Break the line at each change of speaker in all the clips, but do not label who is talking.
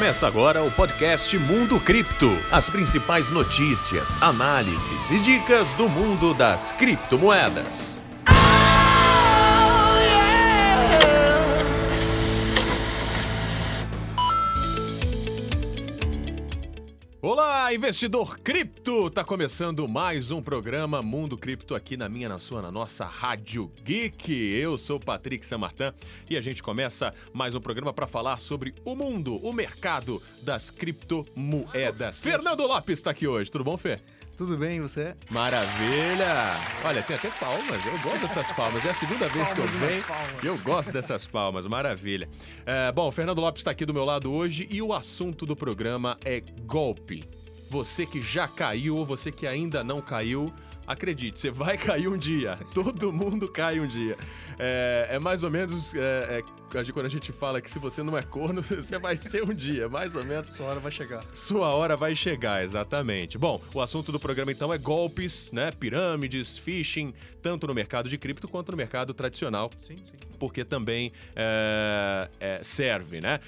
Começa agora o podcast Mundo Cripto. As principais notícias, análises e dicas do mundo das criptomoedas. Olá, investidor cripto! Tá começando mais um programa Mundo Cripto aqui na minha, na sua, na nossa Rádio Geek. Eu sou Patrick Samartan e a gente começa mais um programa para falar sobre o mundo, o mercado das criptomoedas. Fernando Lopes está aqui hoje. Tudo bom, Fê?
Tudo bem, você?
Maravilha! Olha, tem até palmas. Eu gosto dessas palmas. É a segunda vez que eu venho e eu gosto dessas palmas. Maravilha. É, bom, o Fernando Lopes está aqui do meu lado hoje e o assunto do programa é golpe. Você que já caiu ou você que ainda não caiu, acredite, você vai cair um dia. Todo mundo cai um dia. É, é mais ou menos é, é, quando a gente fala que se você não é corno, você vai ser um dia, mais ou menos.
Sua hora vai chegar.
Sua hora vai chegar, exatamente. Bom, o assunto do programa então é golpes, né? Pirâmides, phishing, tanto no mercado de cripto quanto no mercado tradicional.
Sim, sim.
Porque também é, é, serve, né?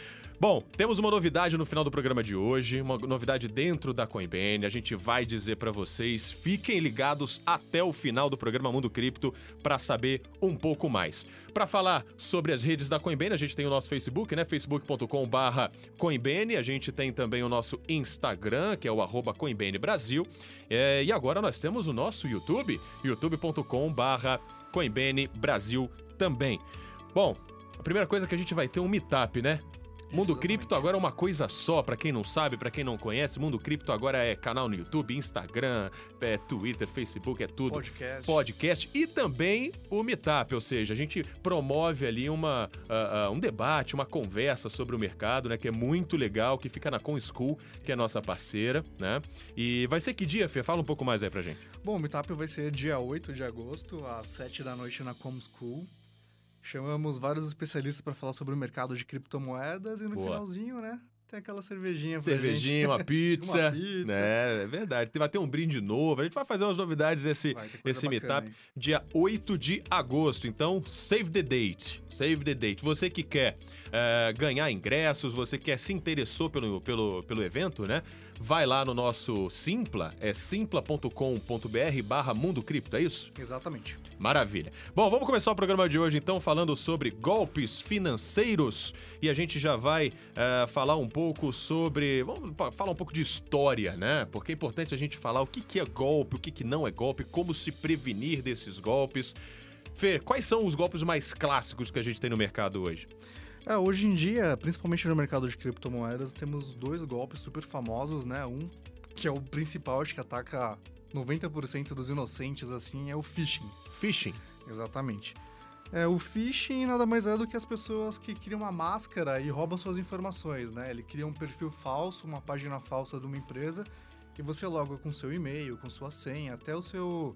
Bom, temos uma novidade no final do programa de hoje, uma novidade dentro da Coinbase. A gente vai dizer para vocês, fiquem ligados até o final do programa Mundo Cripto para saber um pouco mais. Para falar sobre as redes da Coinbase, a gente tem o nosso Facebook, né? facebook.com/coinbase. A gente tem também o nosso Instagram, que é o arroba Coinbase Brasil. É, e agora nós temos o nosso YouTube, youtube.com/coinbase Brasil também. Bom, a primeira coisa que a gente vai ter um meetup, né? Mundo Cripto agora é uma coisa só, para quem não sabe, para quem não conhece, Mundo Cripto agora é canal no YouTube, Instagram, é Twitter, Facebook, é tudo.
Podcast.
Podcast e também o Meetup, ou seja, a gente promove ali uma, uh, uh, um debate, uma conversa sobre o mercado, né, que é muito legal, que fica na Com School, que é nossa parceira, né? E vai ser que dia, Fê? Fala um pouco mais aí pra gente.
Bom, o Meetup vai ser dia 8 de agosto, às 7 da noite na Com School. Chamamos vários especialistas para falar sobre o mercado de criptomoedas e no
Boa.
finalzinho, né? Tem aquela cervejinha pra
Cervejinha,
gente.
uma pizza.
Uma pizza.
Né? É verdade. Vai ter um brinde novo. A gente vai fazer umas novidades esse,
Vai ter coisa
esse meetup
hein?
dia 8 de agosto. Então, save the date. Save the date. Você que quer eh, ganhar ingressos, você que se interessou pelo, pelo, pelo evento, né? Vai lá no nosso Simpla, é simpla.com.br barra Mundo Cripto, é isso?
Exatamente.
Maravilha. Bom, vamos começar o programa de hoje então falando sobre golpes financeiros e a gente já vai eh, falar um pouco sobre, vamos falar um pouco de história, né? Porque é importante a gente falar o que, que é golpe, o que, que não é golpe, como se prevenir desses golpes. Fê, quais são os golpes mais clássicos que a gente tem no mercado hoje?
É, hoje em dia, principalmente no mercado de criptomoedas, temos dois golpes super famosos, né? Um que é o principal, acho que ataca 90% dos inocentes, assim, é o phishing.
Phishing.
Exatamente. É, o phishing nada mais é do que as pessoas que criam uma máscara e roubam suas informações, né? Ele cria um perfil falso, uma página falsa de uma empresa e você loga com seu e-mail, com sua senha, até o seu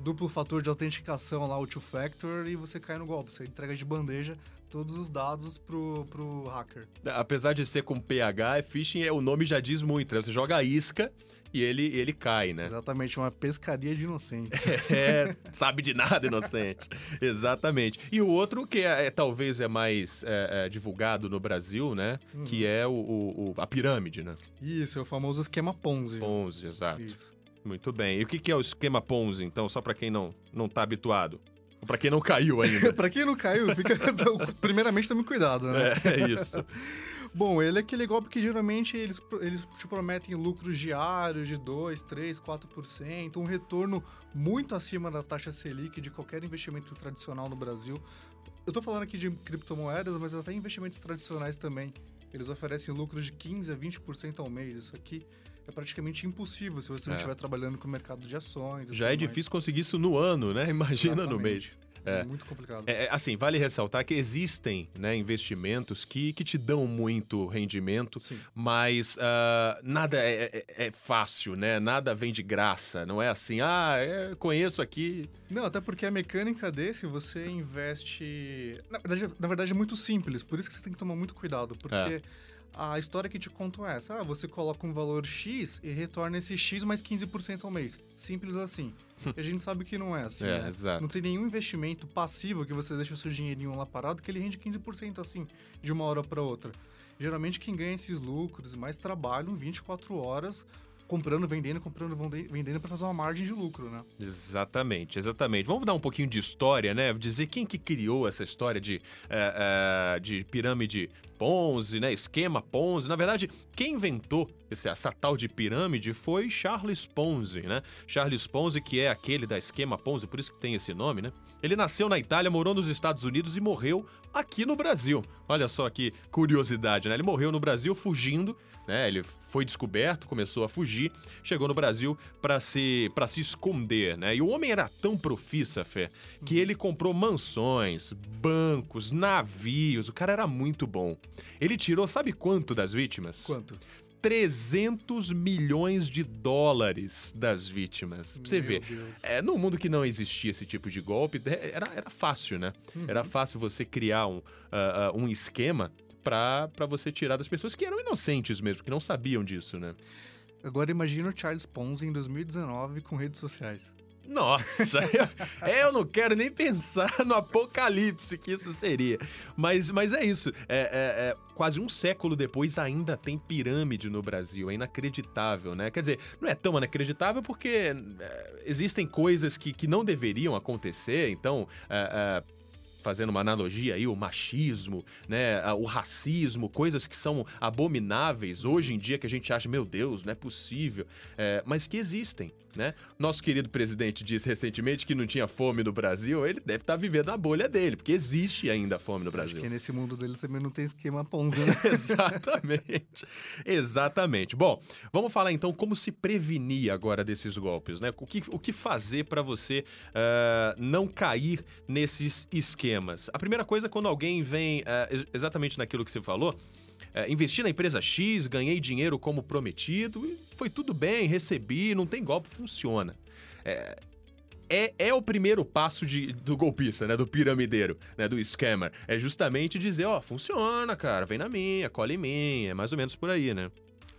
duplo fator de autenticação lá, o two-factor, e você cai no golpe. Você entrega de bandeja todos os dados pro, pro hacker.
Apesar de ser com PH, é phishing, é, o nome já diz muito, né? Você joga a isca e ele, ele cai, né?
Exatamente, uma pescaria de inocentes.
É, sabe de nada, inocente. Exatamente. E o outro, que é, é- talvez é mais é, é, divulgado no Brasil, né?
Uhum.
Que é o, o- o- a pirâmide, né?
Isso, é o famoso esquema Ponzi.
Ponzi, exato.
Isso.
Muito bem. E o que, é o esquema Ponzi, então, só pra quem não, não tá habituado? Pra quem não caiu ainda?
pra quem não caiu, fica. Primeiramente, tome cuidado, né?
é, é isso.
Bom, ele é aquele golpe que geralmente eles, eles te prometem lucros diários de 2, 3, 4%, um retorno muito acima da taxa Selic de qualquer investimento tradicional no Brasil. Eu tô falando aqui de criptomoedas, mas até investimentos tradicionais também. Eles oferecem lucros de 15 a 20% ao mês. Isso aqui é praticamente impossível se você não
É.
estiver trabalhando com o mercado de ações.
Já é
tudo mais.
difícil conseguir isso no ano, né? Imagina no
Exatamente.
mês. É.
Muito complicado.
É, é, assim, vale ressaltar que existem né, investimentos que, que te dão muito rendimento,
Sim.
mas ah, nada é, é- é fácil, né? Nada vem de graça. Não é assim, ah, é, conheço aqui.
Não, até porque a mecânica desse, você investe. Na verdade, na verdade, é muito simples, por isso que você tem que tomar muito cuidado, porque
É.
a história que te contam é essa: ah, você coloca um valor X e retorna esse X mais 15% ao mês. Simples assim. E a gente sabe que não é assim.
É,
né?
exato.
Não tem nenhum investimento passivo que você deixa o seu dinheirinho lá parado que ele rende 15% assim, de uma hora para outra. geralmente quem ganha esses lucros mais trabalham 24 horas comprando, vendendo, comprando, vendendo para fazer uma margem de lucro, né?
Exatamente, exatamente. Vamos dar um pouquinho de história, né? Dizer quem que criou essa história de, uh, uh, de pirâmide Ponzi, né? Esquema Ponzi. Na verdade, quem inventou esse, essa tal de pirâmide foi Charles Ponzi, né? Charles Ponzi, que é aquele da esquema Ponzi, por isso que tem esse nome, né? Ele nasceu na Itália, morou nos Estados Unidos e morreu aqui no Brasil. Olha só que curiosidade, né? Ele morreu no Brasil fugindo, né? Ele foi descoberto, começou a fugir, chegou no Brasil para se para se esconder, né? E o homem era tão profissa, fé, que ele comprou mansões, bancos, navios. O cara era muito bom. Ele tirou, sabe quanto das vítimas?
Quanto?
300 milhões de dólares das vítimas. Pra você
Meu
ver.
Deus.
É, num mundo que não existia esse tipo de golpe, é, era, era fácil, né?
Uhum.
Era fácil você criar um, ah, ah, um esquema pra pra você tirar das pessoas que eram inocentes mesmo, que não sabiam disso, né?
Agora imagina o Charles Ponzi em 2019 com redes sociais.
Nossa, eu, eu não quero nem pensar no apocalipse que isso seria. Mas, mas é isso. É, é- é, quase um século depois ainda tem pirâmide no Brasil. É inacreditável, né? Quer dizer, não é tão inacreditável porque é, existem coisas que, que não deveriam acontecer. Então, é, é, fazendo uma analogia aí, o machismo, né, o racismo, coisas que são abomináveis hoje em dia que a gente acha, meu Deus, não é possível, é, mas que existem, né? Nosso querido presidente disse recentemente que não tinha fome no Brasil, ele deve estar vivendo a bolha dele, porque existe ainda fome no Brasil.
Porque nesse mundo dele também não tem esquema Ponzi, né?
Exatamente. Exatamente. Bom, vamos falar então como se prevenir agora desses golpes, né? O que, o que fazer para você ah, não cair nesses esquemas? A primeira coisa, quando alguém vem ah, ex- exatamente naquilo que você falou, é, investi na empresa X, ganhei dinheiro como prometido, e foi tudo bem, recebi, não tem golpe, funciona. É, é, é o primeiro passo de- do golpista, né? Do piramideiro, né? Do scammer. É justamente dizer, ó, funciona, cara, vem na minha, cola em mim, é mais ou menos por aí, né?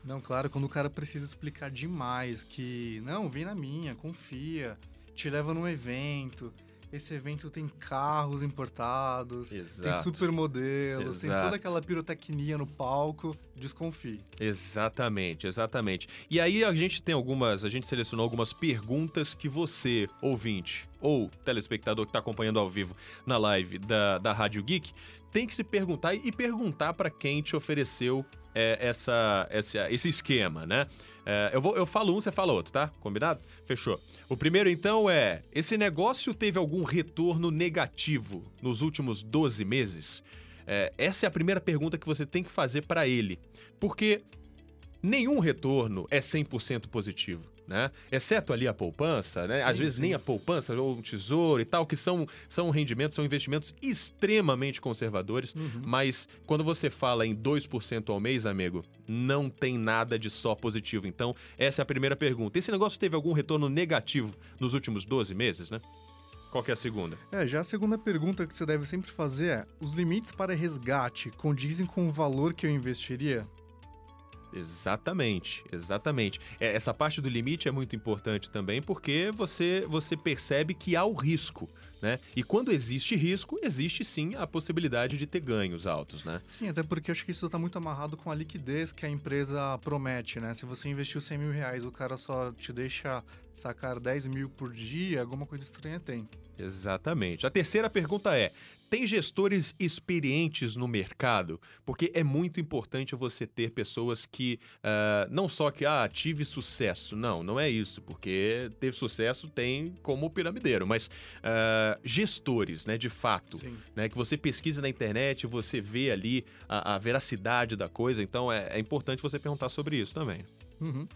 Não, claro, quando o cara precisa explicar demais que, não, vem na minha, confia, te leva num evento, esse evento tem carros importados, tem
Exato.
supermodelos, tem toda aquela pirotecnia no palco, desconfie.
Exatamente, exatamente. E aí a gente tem algumas, a gente selecionou algumas perguntas que você, ouvinte, ou telespectador que está acompanhando ao vivo na live da, da Rádio Geek, tem que se perguntar e perguntar para quem te ofereceu é, essa, essa, esse esquema, né? É, eu, vou, eu falo um, você fala outro, tá? Combinado? Fechou. O primeiro, então, é: esse negócio teve algum retorno negativo nos últimos 12 meses? É, essa é a primeira pergunta que você tem que fazer para ele. Porque nenhum retorno é 100% positivo, né? Exceto ali a poupança, né?
Sim,
Às vezes
sim.
nem a poupança ou o tesouro e tal, que são, são rendimentos, são investimentos extremamente conservadores. Mas quando você fala em 2% ao mês, amigo, não tem nada de só positivo. Então, essa é a primeira pergunta. Esse negócio teve algum retorno negativo nos últimos 12 meses, né? Qual que é a segunda?
É, já a segunda pergunta que você deve sempre fazer é: os limites para resgate condizem com o valor que eu investiria?
Exatamente, exatamente. É, essa parte do limite é muito importante também porque você, você percebe que há o risco, né? E quando existe risco, existe sim a possibilidade de ter ganhos altos, né?
Sim, até porque eu acho que isso está muito amarrado com a liquidez que a empresa promete, né? Se você investiu 100 mil reais, o cara só te deixa sacar 10 mil por dia, alguma coisa estranha tem.
Exatamente. A terceira pergunta é: tem gestores experientes no mercado? Porque é muito importante você ter pessoas que ah, não só que ah, tive sucesso. Não, não é isso, porque ter sucesso tem como piramideiro, mas ah, gestores, né, de fato.
Sim.
né, que você pesquisa na internet, você vê ali a, a veracidade da coisa, então é, é importante você perguntar sobre isso também.
Uhum.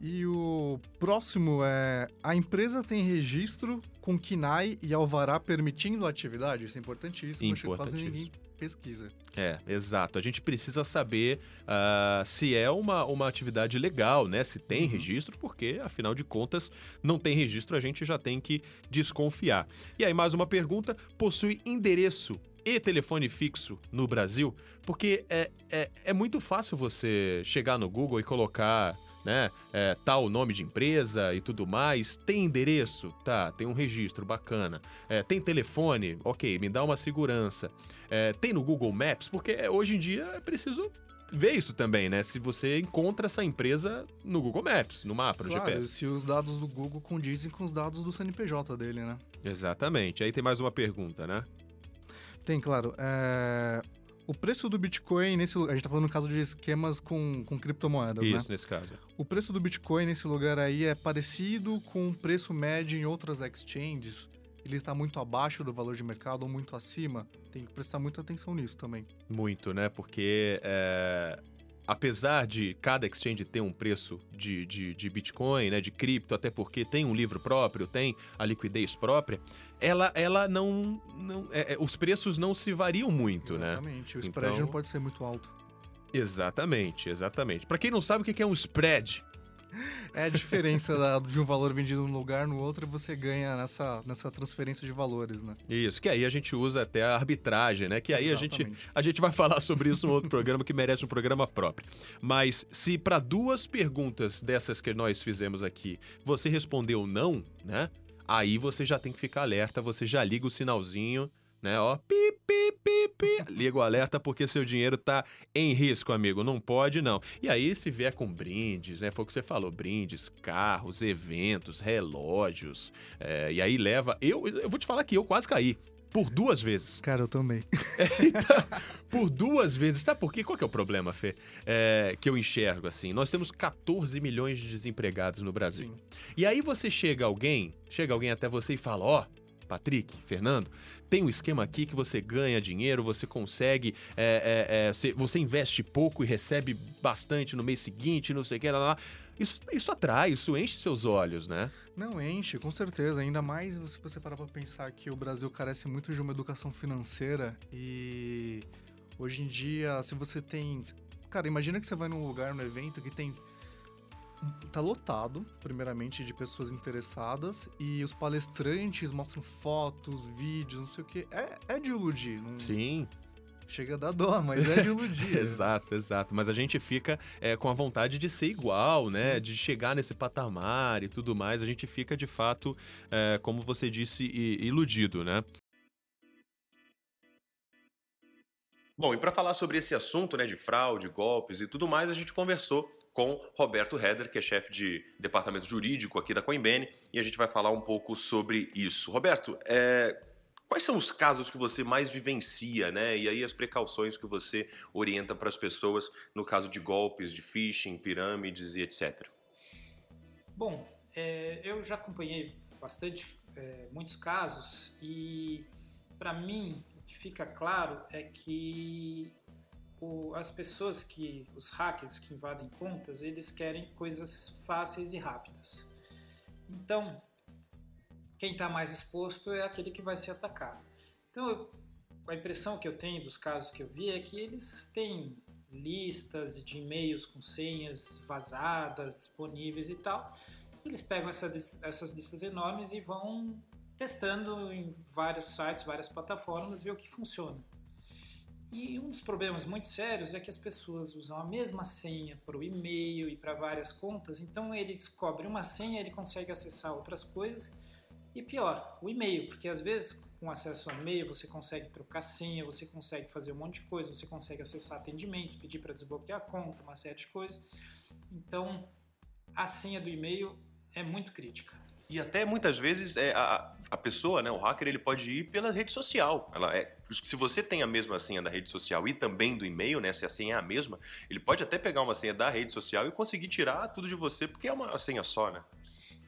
E o próximo é: a empresa tem registro com KNAI e alvará permitindo a atividade? Isso é importantíssimo, acho que quase
Importantíssimo.
ninguém pesquisa.
É, exato. A gente precisa saber ah, se é uma, uma atividade legal, né? Se tem
Uhum.
registro, porque, afinal de contas, não tem registro, a gente já tem que desconfiar. E aí, mais uma pergunta: possui endereço e telefone fixo no Brasil? Porque é, é, é muito fácil você chegar no Google e colocar né? É, tal nome de empresa e tudo mais. Tem endereço? Tá, tem um registro bacana. É, tem telefone? Ok, me dá uma segurança. É, tem no Google Maps? Porque hoje em dia é preciso ver isso também, né? Se você encontra essa empresa no Google Maps, no mapa, no
Claro,
GPS.
se os dados do Google condizem com os dados do CNPJ dele, né?
Exatamente. Aí tem mais uma pergunta, né?
Tem, claro. é, O preço do Bitcoin nesse lugar. A gente tá falando no caso de esquemas com, com criptomoedas, né?
Isso, nesse caso.
O preço do Bitcoin nesse lugar aí é parecido com o preço médio em outras exchanges? Ele tá muito abaixo do valor de mercado ou muito acima? Tem que prestar muita atenção nisso também.
Muito, né? Porque é, apesar de cada exchange ter um preço de, de, de Bitcoin, né? De cripto, até porque tem um livro próprio, tem a liquidez própria, ela, ela não. não é, é, os preços não se variam muito, né?
Exatamente. O spread
Então-
não pode ser muito alto.
Exatamente, exatamente. Pra quem não sabe o que é um spread,
É a diferença da- de um valor vendido num lugar no outro e você ganha nessa, nessa transferência de valores, né?
isso, que aí a gente usa até a arbitragem, né? Que aí a gente, a gente vai falar sobre isso num outro programa que merece um programa próprio. Mas se para duas perguntas dessas que nós fizemos aqui, você respondeu não, né? Aí você já tem que ficar alerta, você já liga o sinalzinho, né? Ó, pi, pi, pi, pi. Liga o alerta porque seu dinheiro tá em risco, amigo. Não pode, não. E aí, se vier com brindes, né? Foi o que você falou: brindes, carros, eventos, relógios. é, e aí leva. Eu, eu vou te falar que eu quase caí. Por duas vezes.
Cara, eu também.
Por duas vezes. Sabe por quê? Qual que é o problema, Fê? É, que eu enxergo assim. Nós temos 14 milhões de desempregados no Brasil.
Sim.
E aí você chega alguém, chega alguém até você e fala: Ó, Patrick, Fernando, tem um esquema aqui que você ganha dinheiro, você consegue, é, é, é, você, investe pouco e recebe bastante no mês seguinte, não sei o que, lá, lá. Isso, isso atrai, isso enche seus olhos, né?
Não enche, com certeza. Ainda mais se você parar pra pensar que o Brasil carece muito de uma educação financeira e hoje em dia, se você tem. Cara, imagina que você vai num lugar, num evento que tem. Tá lotado, primeiramente, de pessoas interessadas e os palestrantes mostram fotos, vídeos, não sei o que. É, é de iludir. Não
Sim,
chega a dar dó, mas é de iludir.
exato, exato. Mas a gente fica é, com a vontade de ser igual, né?
Sim.
De chegar nesse patamar e tudo mais. A gente fica, de fato, é, como você disse, iludido, né? Bom, e para falar sobre esse assunto, né, de fraude, golpes e tudo mais, a gente conversou com Roberto Heder, que é chefe de departamento jurídico aqui da Coinbene, e a gente vai falar um pouco sobre isso. Roberto, é, quais são os casos que você mais vivencia, né? E aí as precauções que você orienta para as pessoas no caso de golpes, de phishing, pirâmides e etc.
Bom, é, eu já acompanhei bastante, é, muitos casos e para mim fica claro é que o- as pessoas que, os hackers que invadem contas, eles querem coisas fáceis e rápidas. Então, quem está mais exposto é aquele que vai ser atacado. Então, eu- a impressão que eu tenho dos casos que eu vi é que eles têm listas de e-mails com senhas vazadas, disponíveis e tal. Eles pegam essa essas listas enormes e vão testando em vários sites, várias plataformas, ver o que funciona. E um dos problemas muito sérios é que as pessoas usam a mesma senha para o e-mail e para várias contas, então ele descobre uma senha, ele consegue acessar outras coisas. E pior, o e-mail, porque às vezes com acesso ao e-mail você consegue trocar senha, você consegue fazer um monte de coisa, você consegue acessar atendimento, pedir para desbloquear a conta, uma série de coisas. Então, a senha do e-mail é muito crítica.
E até muitas vezes é, a, a pessoa, né, o hacker, ele pode ir pela rede social. Ela é, se você tem a mesma senha da rede social e também do e-mail, né, se a senha é a mesma, ele pode até pegar uma senha da rede social e conseguir tirar tudo de você, porque é uma senha só, né?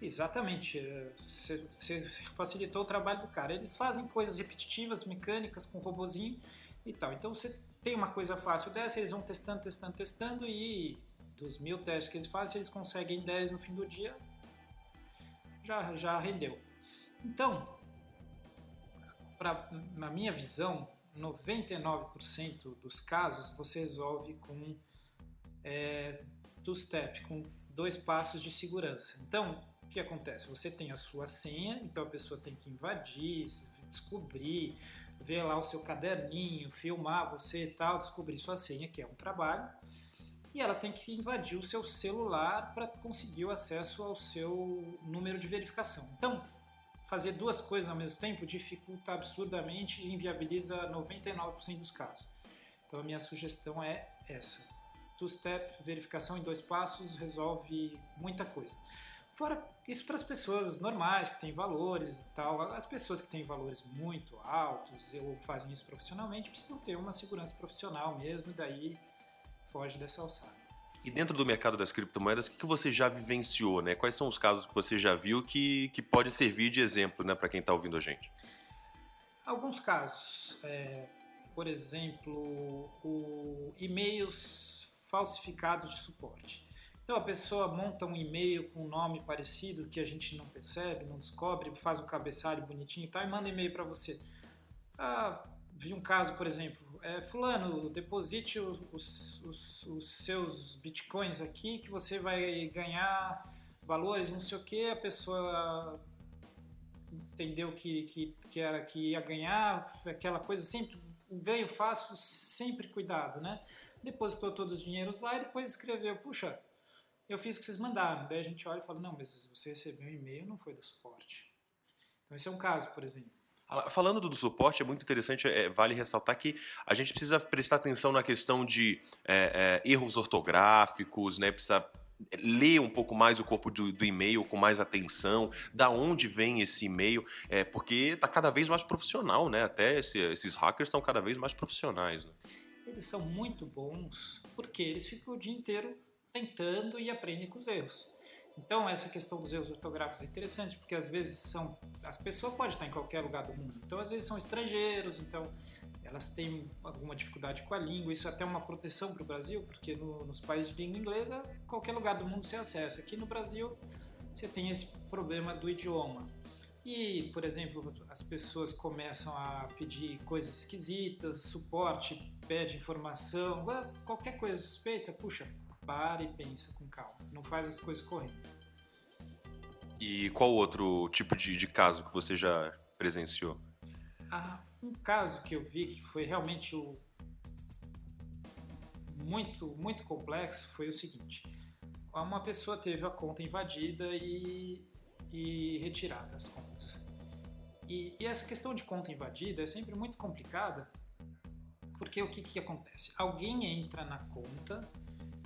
Exatamente, é, você você facilitou o trabalho do cara. Eles fazem coisas repetitivas, mecânicas, com robozinho e tal. Então você tem uma coisa fácil dessa, eles vão testando, testando, testando e dos mil testes que eles fazem, eles conseguem 10 no fim do dia, já, já rendeu. Então, pra, na minha visão, 99% dos casos você resolve com é, two-step, com dois passos de segurança. Então, o que acontece? Você tem a sua senha, então a pessoa tem que invadir, descobrir, ver lá o seu caderninho, filmar você e tal, descobrir sua senha, que é um trabalho. e ela tem que invadir o seu celular para conseguir o acesso ao seu número de verificação. Então, fazer duas coisas ao mesmo tempo dificulta absurdamente e inviabiliza 99% dos casos. Então, a minha sugestão é essa. Two-step, verificação em dois passos, resolve muita coisa. Fora isso para as pessoas normais, que têm valores e tal. As pessoas que têm valores muito altos ou fazem isso profissionalmente precisam ter uma segurança profissional mesmo, e daí foge dessa alçada.
E dentro do mercado das criptomoedas, o que você já vivenciou? Né? Quais são os casos que você já viu que, que podem servir de exemplo né, para quem está ouvindo a gente?
Alguns casos. É, por exemplo, e-mails falsificados de suporte. Então a pessoa monta um e-mail com um nome parecido que a gente não percebe, não descobre, faz um cabeçalho bonitinho e tal e manda e-mail para você. Ah, vi um caso, por exemplo, é, fulano, deposite os, os, os, seus bitcoins aqui que você vai ganhar valores, não sei o que, a pessoa entendeu que, que, que era que ia ganhar, aquela coisa sempre, o ganho fácil, sempre cuidado, né? Depositou todos os dinheiros lá e depois escreveu, puxa, eu fiz o que vocês mandaram. Daí a gente olha e fala, não, mas você recebeu um e-mail, não foi do suporte. Então esse é um caso, por exemplo.
Falando do, suporte, é muito interessante, é, vale ressaltar que a gente precisa prestar atenção na questão de é, é, erros ortográficos, né? Precisa ler um pouco mais o corpo do, do e-mail com mais atenção, da onde vem esse e-mail, é, porque está cada vez mais profissional, né? Até esse, esses hackers estão cada vez mais profissionais. Né?
Eles são muito bons porque eles ficam o dia inteiro tentando e aprendem com os erros. Então essa questão dos erros ortográficos é interessante porque às vezes são as pessoas podem estar em qualquer lugar do mundo. Então às vezes são estrangeiros, então elas têm alguma dificuldade com a língua. Isso é até uma proteção para o Brasil, porque no, nos países de língua inglesa qualquer lugar do mundo você acessa. Aqui no Brasil você tem esse problema do idioma. E, por exemplo, as pessoas começam a pedir coisas esquisitas, suporte, pede informação, qualquer coisa suspeita, puxa, para e pensa com calma. Não faz as coisas correndo.
E qual outro tipo de, de caso que você já presenciou?
Ah, um caso que eu vi que foi realmente o muito muito complexo foi o seguinte: uma pessoa teve a conta invadida e, e retirada as contas. E, e, essa questão de conta invadida é sempre muito complicada, porque o que, que acontece? Alguém entra na conta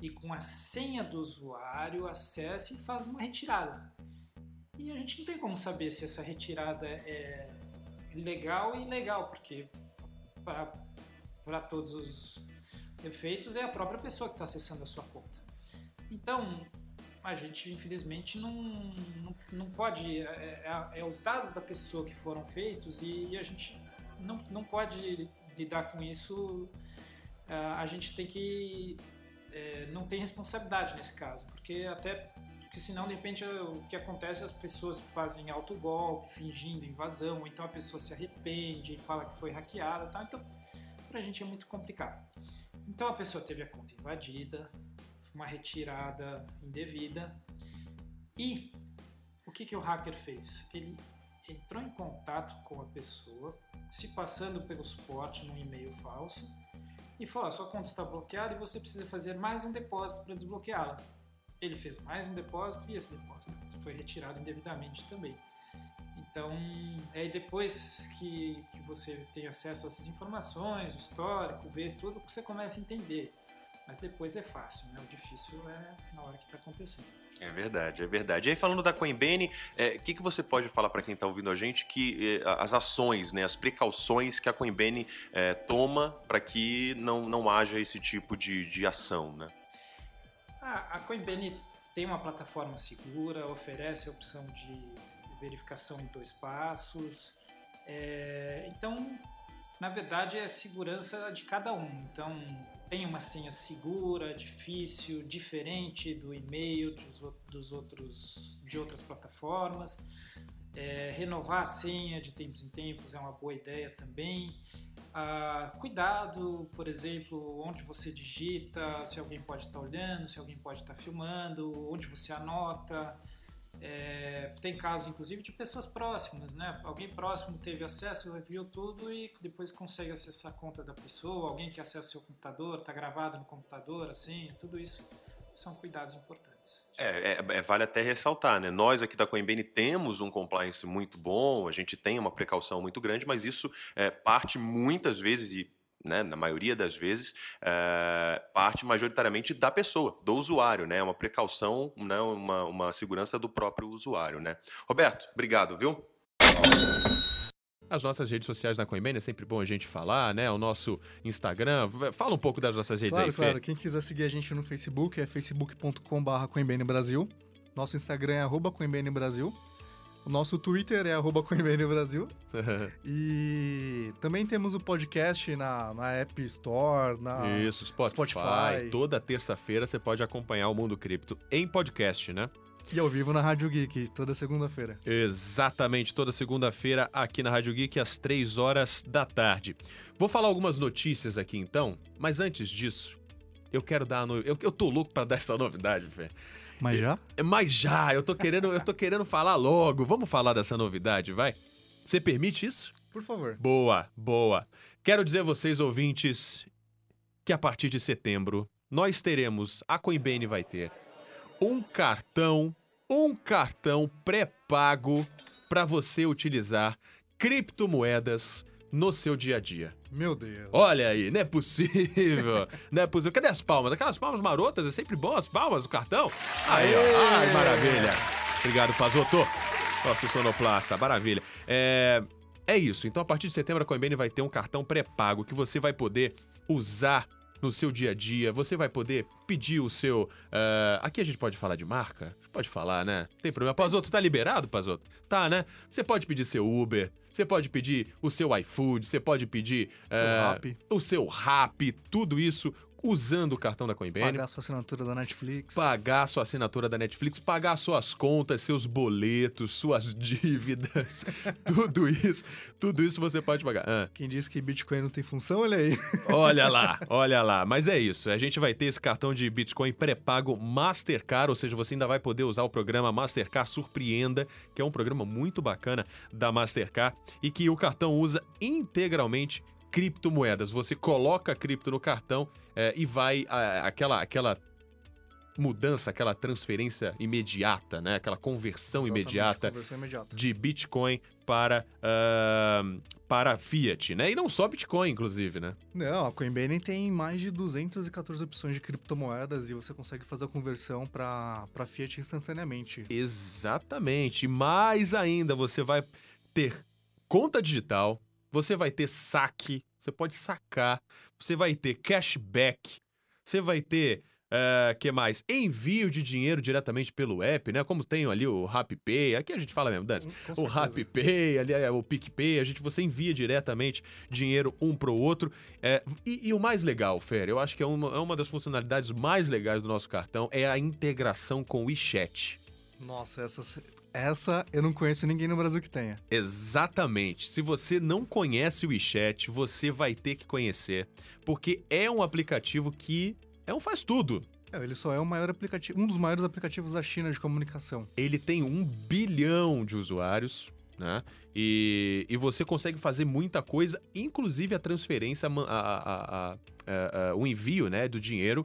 e com a senha do usuário acessa e faz uma retirada. E a gente não tem como saber se essa retirada é legal e ilegal, porque para todos os efeitos é a própria pessoa que está acessando a sua conta. Então, a gente infelizmente não, não, não pode. É, é, é, os dados da pessoa que foram feitos e, e a gente não, não pode lidar com isso. A gente tem que é, não tem responsabilidade nesse caso, porque até porque senão de repente o que acontece é as pessoas fazem autogolpe, fingindo invasão, ou então a pessoa se arrepende e fala que foi hackeada, então para a gente é muito complicado. Então a pessoa teve a conta invadida, uma retirada indevida e o que, que o hacker fez? Ele entrou em contato com a pessoa, se passando pelo suporte num e-mail falso e falou: sua conta está bloqueada e você precisa fazer mais um depósito para desbloqueá-la. Ele fez mais um depósito e esse depósito foi retirado indevidamente também. Então, é depois que, que você tem acesso a essas informações, o histórico, ver tudo, você começa a entender. Mas depois é fácil, né? O difícil é na hora que está acontecendo.
É verdade, é verdade. E aí, falando da Coinbase, o é, que, que você pode falar para quem está ouvindo a gente que é, as ações, né, as precauções que a Coinbase é, toma para que não, não haja esse tipo de, de ação, né?
a Coinbase tem uma plataforma segura, oferece a opção de verificação em dois passos. É, então, na verdade, é a segurança de cada um. Então, tem uma senha segura, difícil, diferente do e-mail dos, outros, de outras plataformas. É, renovar a senha de tempos em tempos é uma boa ideia também. Ah, cuidado, por exemplo, onde você digita, se alguém pode estar olhando, se alguém pode estar filmando, onde você anota. É, tem casos, inclusive, de pessoas próximas, né? Alguém próximo teve acesso, viu tudo e depois consegue acessar a conta da pessoa. Alguém que acessa o seu computador, está gravado no computador, assim, tudo isso são cuidados importantes.
É, é, é, vale até ressaltar, né? Nós aqui da Coinbase temos um compliance muito bom, a gente tem uma precaução muito grande, mas isso é, parte muitas vezes e né, na maioria das vezes, é, parte majoritariamente da pessoa, do usuário, né? Uma precaução, né, uma, uma segurança do próprio usuário, né? Roberto, obrigado, viu?
As nossas redes sociais na Coinbase é sempre bom a gente falar, né? O nosso Instagram. Fala um pouco das nossas redes
claro,
aí,
Claro,
Fê.
Quem quiser seguir a gente no Facebook é facebook.com.br Coinbase Brasil. Nosso Instagram é arroba Coinbase Brasil. O nosso Twitter é arroba Coinbase Brasil. e também temos o podcast na, na App Store, na
Isso, Spotify.
Spotify.
Toda terça-feira você pode acompanhar o Mundo Cripto em podcast, né?
e ao vivo na Rádio Geek, toda segunda-feira.
Exatamente, toda segunda-feira aqui na Rádio Geek às 3 horas da tarde. Vou falar algumas notícias aqui então, mas antes disso, eu quero dar a no... eu, eu tô louco pra dar essa novidade, velho.
Mas já?
Mas já, eu tô querendo, eu tô querendo falar logo. Vamos falar dessa novidade, vai? Você permite isso?
Por favor.
Boa, boa. Quero dizer a vocês, ouvintes, que a partir de setembro nós teremos, a Coinbase vai ter, um cartão, um cartão pré-pago para você utilizar criptomoedas no seu dia a dia.
Meu Deus.
Olha aí, não é possível. não é possível. Cadê as palmas? Aquelas palmas marotas, é sempre bom as palmas do cartão. Aí, ó. Ai, maravilha. Obrigado, Pazoto. Nosso sonoplasta, maravilha. É, é isso. Então, a partir de setembro, a Coinbase vai ter um cartão pré-pago que você vai poder usar no seu dia a dia. Você vai poder pedir o seu. Uh, aqui a gente pode falar de marca? Pode falar, né? Tem problema. Pazoto, tá liberado, Pazoto? Tá, né? Você pode pedir seu Uber, você pode pedir o seu iFood, você pode pedir
Seu rap.
o seu Rap, tudo isso usando o cartão da Coinbase.
Pagar sua assinatura da Netflix.
Pagar sua assinatura da Netflix, pagar suas contas, seus boletos, suas dívidas, tudo isso, tudo isso você pode pagar. Ah,
Quem disse que Bitcoin não tem função, olha aí.
olha lá, olha lá. Mas é isso, a gente vai ter esse cartão de Bitcoin pré-pago Mastercard, ou seja, você ainda vai poder usar o programa Mastercard Surpreenda, que é um programa muito bacana da Mastercard e que o cartão usa integralmente criptomoedas. Você coloca cripto no cartão é, e vai a, aquela aquela mudança, aquela transferência imediata, né? Aquela conversão imediata
Conversão imediata.
de Bitcoin para uh, para Fiat, né? E não só Bitcoin, inclusive, né?
Não, a Coinbase tem mais de 214 opções de criptomoedas e você consegue fazer a conversão para Fiat instantaneamente.
Exatamente. Mais ainda, você vai ter conta digital, você vai ter saque, você pode sacar, você vai ter cashback, você vai ter Uh, que mais? Envio de dinheiro diretamente pelo app, né? Como tem ali o RapPay, aqui a gente fala mesmo, Dani. O. RapPay, ali é o PicPay, a gente você envia diretamente dinheiro um pro outro. É, e, e o mais legal, Fer, eu acho que é uma, é uma das funcionalidades mais legais do nosso cartão é a integração com o WeChat.
Nossa, essa, essa eu não conheço ninguém no Brasil que tenha.
Exatamente. Se você não conhece o WeChat, você vai ter que conhecer, porque é um aplicativo que é um faz tudo.
É, ele só é o maior aplicativo, um dos maiores aplicativos da China de comunicação.
Ele tem um bilhão de usuários, né? E, e você consegue fazer muita coisa, inclusive a transferência, a, a- a- a- a- o envio, né, do dinheiro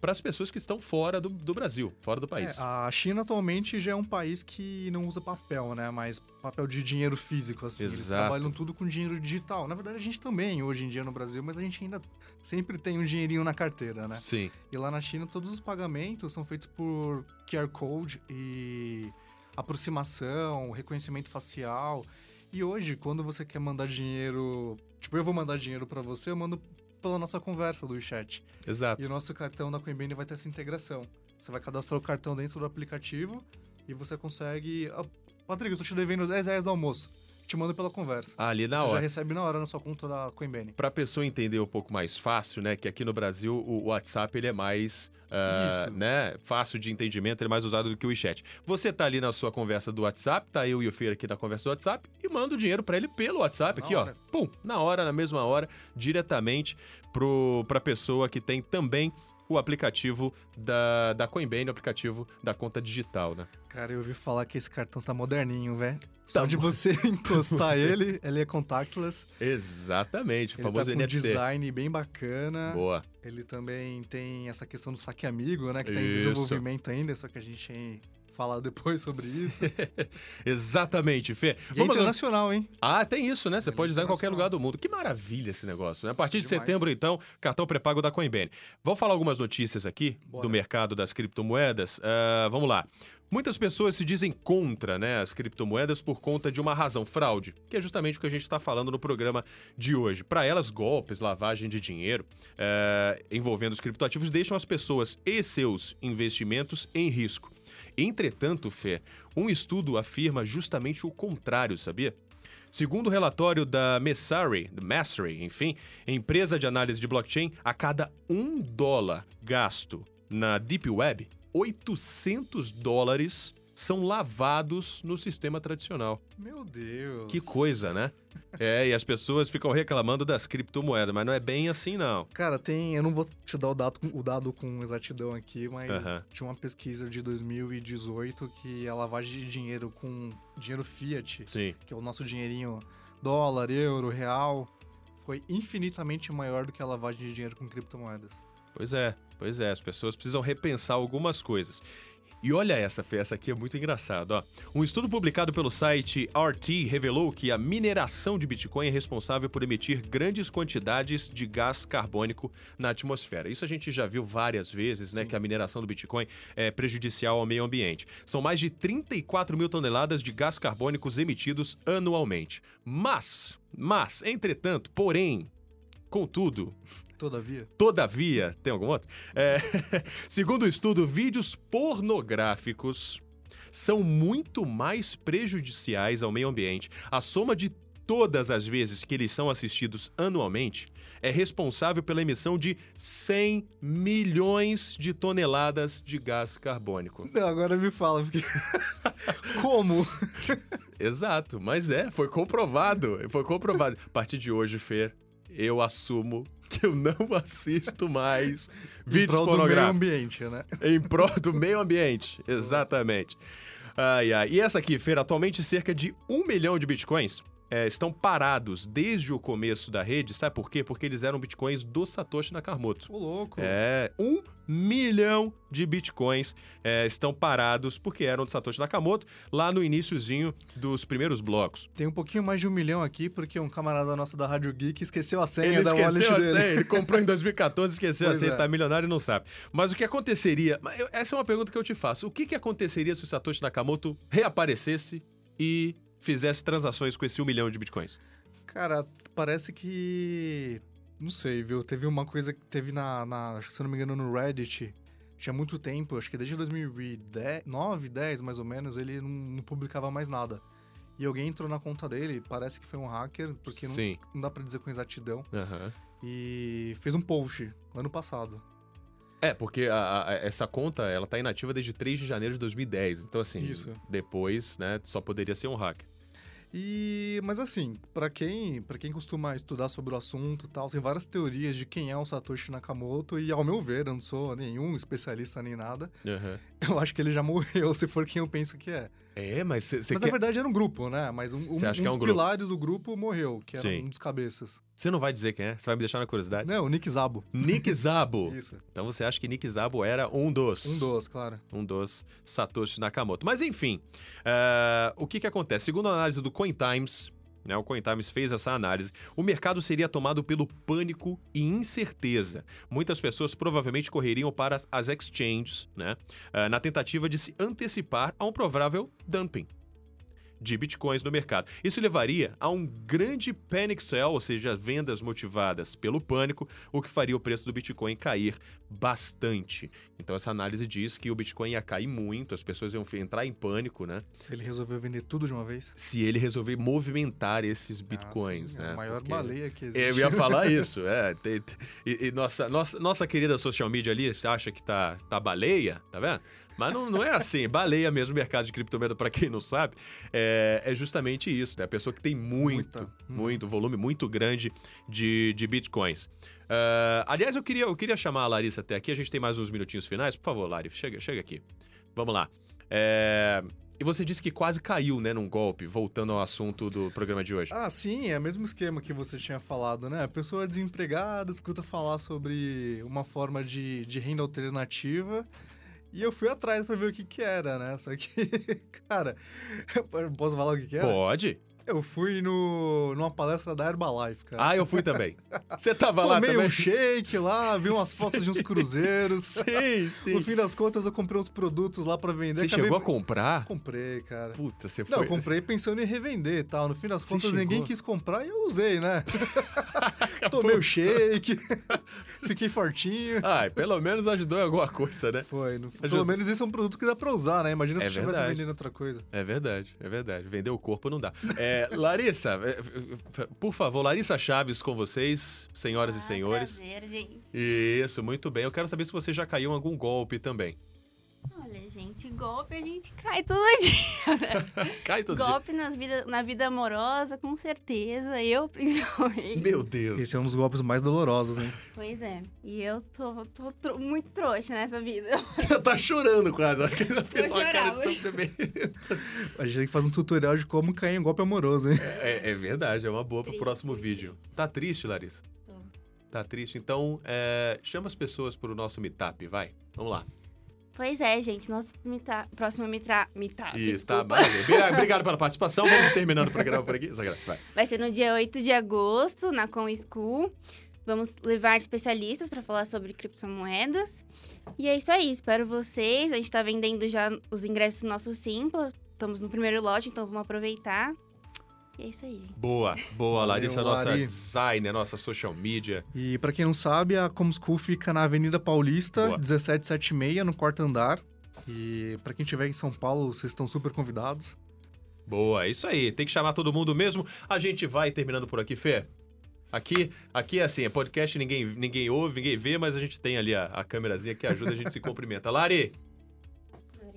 para as pessoas que estão fora do, do Brasil, fora do país.
É, a China atualmente já é um país que não usa papel, né? Mas papel de dinheiro físico, assim. Eles
Exato.
trabalham tudo com dinheiro digital. Na verdade, a gente também, hoje em dia no Brasil, mas a gente ainda sempre tem um dinheirinho na carteira, né?
Sim.
E lá na China, todos os pagamentos são feitos por QR Code e aproximação, reconhecimento facial. E hoje, quando você quer mandar dinheiro... Tipo, eu vou mandar dinheiro pra você, eu mando pela nossa conversa do chat.
Exato.
E o nosso cartão da Coinbase vai ter essa integração. Você vai cadastrar o cartão dentro do aplicativo e você consegue... Ah, Patrick, eu tô te devendo 10 reais do almoço. Te mando pela conversa.
Ali na
você já
hora.
recebe na hora na sua conta da Coinbase.
Para a pessoa entender um pouco mais fácil, né, que aqui no Brasil o WhatsApp ele é mais, ah,
Isso.
né, fácil de entendimento, ele é mais usado do que o WeChat. Você tá ali na sua conversa do WhatsApp, tá eu e o Feira aqui na conversa do WhatsApp e manda o dinheiro para ele pelo WhatsApp
Na
aqui,
hora.
ó, pum, na hora, na mesma hora, diretamente para pessoa que tem também o aplicativo da, da Coinbase, o aplicativo da conta digital, né?
Cara, eu ouvi falar que esse cartão tá moderninho, velho. Só de você encostar ele, ele é contactless.
Exatamente, o
Ele
famoso
tá com um
NFC.
design bem bacana.
Boa.
Ele também tem essa questão do saque amigo, né? Que tá em
Isso.
desenvolvimento ainda, só que a gente fala depois sobre isso. E
Exatamente, Fê.
é
Vamos lá.
internacional, hein?
Ah, tem isso, né? Você
Ele
pode usar em qualquer lugar do mundo. Que maravilha esse negócio, né? A partir de
Demais.
setembro, então, cartão pré-pago da Coinbase. Vamos falar algumas notícias aqui
Bora.
do mercado das criptomoedas. Ah, vamos lá. Muitas pessoas se dizem contra né, as criptomoedas por conta de uma razão, fraude, que é justamente o que a gente está falando no programa de hoje. Para elas, golpes, lavagem de dinheiro eh, envolvendo os criptoativos deixam as pessoas e seus investimentos em risco. Entretanto, Fê, um estudo afirma justamente o contrário, sabia? Segundo o relatório da Messari, Mastery, enfim, empresa de análise de blockchain, a cada um dólar gasto na Deep Web, 800 dólares são lavados no sistema tradicional.
Meu Deus.
Que coisa, né? É, e as pessoas ficam reclamando das criptomoedas, mas não é bem assim, não.
Cara, tem. Eu não vou te dar o dado, o dado com exatidão aqui, mas tinha uma pesquisa de 2018 que a lavagem de dinheiro com dinheiro fiat,
Sim.
que é o nosso dinheirinho dólar, euro, real, foi infinitamente maior do que a lavagem de dinheiro com criptomoedas.
Pois é, pois é. As pessoas precisam repensar algumas coisas. E olha essa, Fê, essa aqui é muito engraçada. Um estudo publicado pelo site RT revelou que a mineração de Bitcoin é responsável por emitir grandes quantidades de gás carbônico na atmosfera. Isso a gente já viu várias vezes, né?
Sim.
Que a mineração do Bitcoin é prejudicial ao meio ambiente. São mais de 34 mil toneladas de gás carbônicos emitidos anualmente. Mas, mas, entretanto, porém, contudo,
Todavia,
Todavia, tem algum outro? É, segundo o estudo, vídeos pornográficos são muito mais prejudiciais ao meio ambiente. A soma de todas as vezes que eles são assistidos anualmente é responsável pela emissão de 100 milhões de toneladas de gás carbônico.
Não, agora me fala, porque. Como?
Exato, mas é, foi comprovado. Foi comprovado. A partir de hoje, Fer, eu assumo que eu não assisto mais
Em
vídeos
prol do meio
pornográficos.
ambiente, né?
Em prol do meio ambiente, exatamente. Ai, ai. E essa aqui, Fer, atualmente cerca de um milhão de bitcoins é, estão parados desde o começo da rede. Sabe por quê? Porque eles eram bitcoins do Satoshi Nakamoto.
Ô, louco.
É, um milhão de bitcoins é, estão parados porque eram do Satoshi Nakamoto lá no iniciozinho dos primeiros blocos.
Tem um pouquinho mais de um milhão aqui, porque um camarada nosso da Rádio Geek esqueceu a senha
Ele
da wallet
esqueceu a
dele.
senha, ele comprou em 2014, esqueceu
Pois
a senha,
é.
tá milionário e não sabe. Mas o que aconteceria? Essa é uma pergunta que eu te faço. O que, que aconteceria se o Satoshi Nakamoto reaparecesse e fizesse transações com esse um milhão de bitcoins?
Cara, parece que. Não sei, viu? Teve uma coisa que teve na, na. acho que Se eu não me engano, no Reddit. Tinha muito tempo, acho que desde 2009, 10 mais ou menos, ele não, não publicava mais nada. E alguém entrou na conta dele, parece que foi um hacker, porque não, não dá pra dizer com exatidão,
Aham.
e fez um post ano passado.
É, porque a- a- essa conta, ela tá inativa desde 3 de janeiro de 2010. Então, assim,
Isso.
depois, né, só poderia ser um hacker.
E, mas assim, pra quem, para quem costuma estudar sobre o assunto tal, tem várias teorias de quem é o Satoshi Nakamoto e ao meu ver, eu não sou nenhum especialista nem nada,
Aham.
eu acho que ele já morreu, se for quem eu penso que é.
É, mas você
mas
quer...
na verdade era um grupo, né? Mas um, um,
acha
um
que é
dos
um grupo?
pilares do grupo morreu, que era
Sim.
um dos cabeças.
Você não vai dizer quem é? Você vai me deixar na curiosidade?
Não, o Nick Zabo.
Nick Zabo.
Isso.
Então você acha que Nick Zabo era um dos?
Um dos, claro.
um dos Satoshi Nakamoto. Mas enfim, eh, o que, que acontece? Segundo a análise do CoinTimes, né, o CoinTimes fez essa análise, o mercado seria tomado pelo pânico e incerteza. Muitas pessoas provavelmente correriam para as, exchanges, né, eh, na tentativa de se antecipar a um provável dumping de bitcoins no mercado. Isso levaria a um grande panic sell, ou seja, vendas motivadas pelo pânico, o que faria o preço do Bitcoin cair bastante. Então essa análise diz que o Bitcoin ia cair muito, as pessoas iam entrar em pânico, né?
Se ele resolveu vender tudo de uma vez.
Se ele resolver movimentar esses bitcoins,
Ah, sim,
né?
É a maior
Porque-
baleia que existe.
Eu ia falar isso, é. E, e nossa, nossa, nossa querida social media ali, você acha que tá, tá baleia, tá vendo? Mas não, não é assim, baleia mesmo o mercado de criptomoeda, pra quem não sabe. É, é, é justamente isso, né? A pessoa que tem muito,
Muita. Hum.
muito volume, muito grande de, de bitcoins. Ah, aliás, eu queria, eu queria chamar a Larissa até aqui. A gente tem mais uns minutinhos finais. Por favor, Lari, chega, chega aqui. Vamos lá. É, E você disse que quase caiu, né, num golpe, voltando ao assunto do programa de hoje.
Ah, sim, é o mesmo esquema que você tinha falado, né? A pessoa é desempregada, escuta falar sobre uma forma de, de renda alternativa. E eu fui atrás pra ver o que que era, né? Só que, cara, posso falar o que que era?
Pode?
Eu fui no, numa palestra da Herbalife, cara.
Ah, eu fui também. Você tava lá
Tomei
também?
um shake lá, vi umas fotos de uns cruzeiros.
Sim,
No fim das contas, eu comprei uns produtos lá pra vender.
Você
acabei-
chegou a comprar?
Comprei, cara.
Puta, você foi...
Não, eu comprei pensando em revender e tal. No fim das contas, ninguém quis comprar e eu usei, né? Tomei o shake, fiquei fortinho.
Ai, pelo menos ajudou em alguma coisa, né?
Foi. no-. Pelo menos isso é um produto que dá pra usar, né? Imagina
É
se estivesse
verdade.
vendendo outra coisa.
É verdade, é verdade. Vender o corpo não dá. É, é, é, por favor, Larissa Chaves com vocês, senhoras e
Ah,
senhores.
Prazer, gente.
Isso, muito bem. Eu quero saber se você já caiu em algum golpe também.
Olha, gente, golpe a gente cai todo dia, né?
Cai todo dia.
golpe vida, na vida amorosa, com certeza. Eu, principalmente.
Meu Deus.
Esse é um dos golpes mais dolorosos, hein?
Pois é. E eu tô, tô tro- muito trouxa nessa vida.
Já tá chorando quase. Ela fez uma cara de sofrimento.
A gente tem que fazer um tutorial de como cair em golpe amoroso, hein?
É, é verdade, é uma boa pro
Triste.
próximo vídeo. Tá triste, Larissa?
Tô.
Tá triste? Então, é, chama as pessoas pro nosso meetup, vai. Vamos lá.
Pois é, gente. Nosso mita, próximo mitra,
tá.
desculpa,
maravilha. Obrigado- pela participação. Vamos terminando o programa por aqui. Vai.
vai ser no dia 8 de agosto, na Com School. Vamos levar especialistas para falar sobre criptomoedas. E é isso aí, espero vocês. A gente tá vendendo já os ingressos do nosso Simpla. Estamos no primeiro lote, então vamos aproveitar. E é isso aí, gente.
Boa, boa,
Valeu,
Larissa, nossa
Lari.
designer, nossa social media.
E pra quem não sabe, a Comschool fica na Avenida Paulista,
Boa.
1776, no quarto andar. E pra quem estiver em São Paulo, vocês estão super convidados.
Boa, é isso aí. Tem que chamar todo mundo mesmo. A gente vai terminando por aqui, Fê. Aqui, aqui é assim, é podcast, ninguém, ninguém ouve, ninguém vê, mas a gente tem ali a, a câmerazinha que ajuda a gente se cumprimenta. Lari,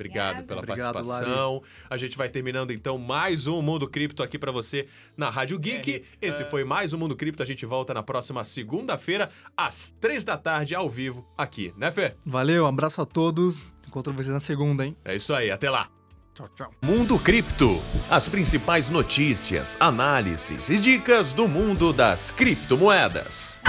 obrigado pela
Obrigado,
participação. A gente vai terminando então mais um Mundo Cripto aqui pra você na Rádio Geek. Esse foi mais um Mundo Cripto. A gente volta na próxima segunda-feira, às três da tarde, ao vivo, aqui, né, Fê?
Valeu, um abraço a todos. Encontro vocês na segunda, hein?
É isso aí, até lá.
Tchau, tchau.
Mundo Cripto. As principais notícias, análises e dicas do mundo das criptomoedas.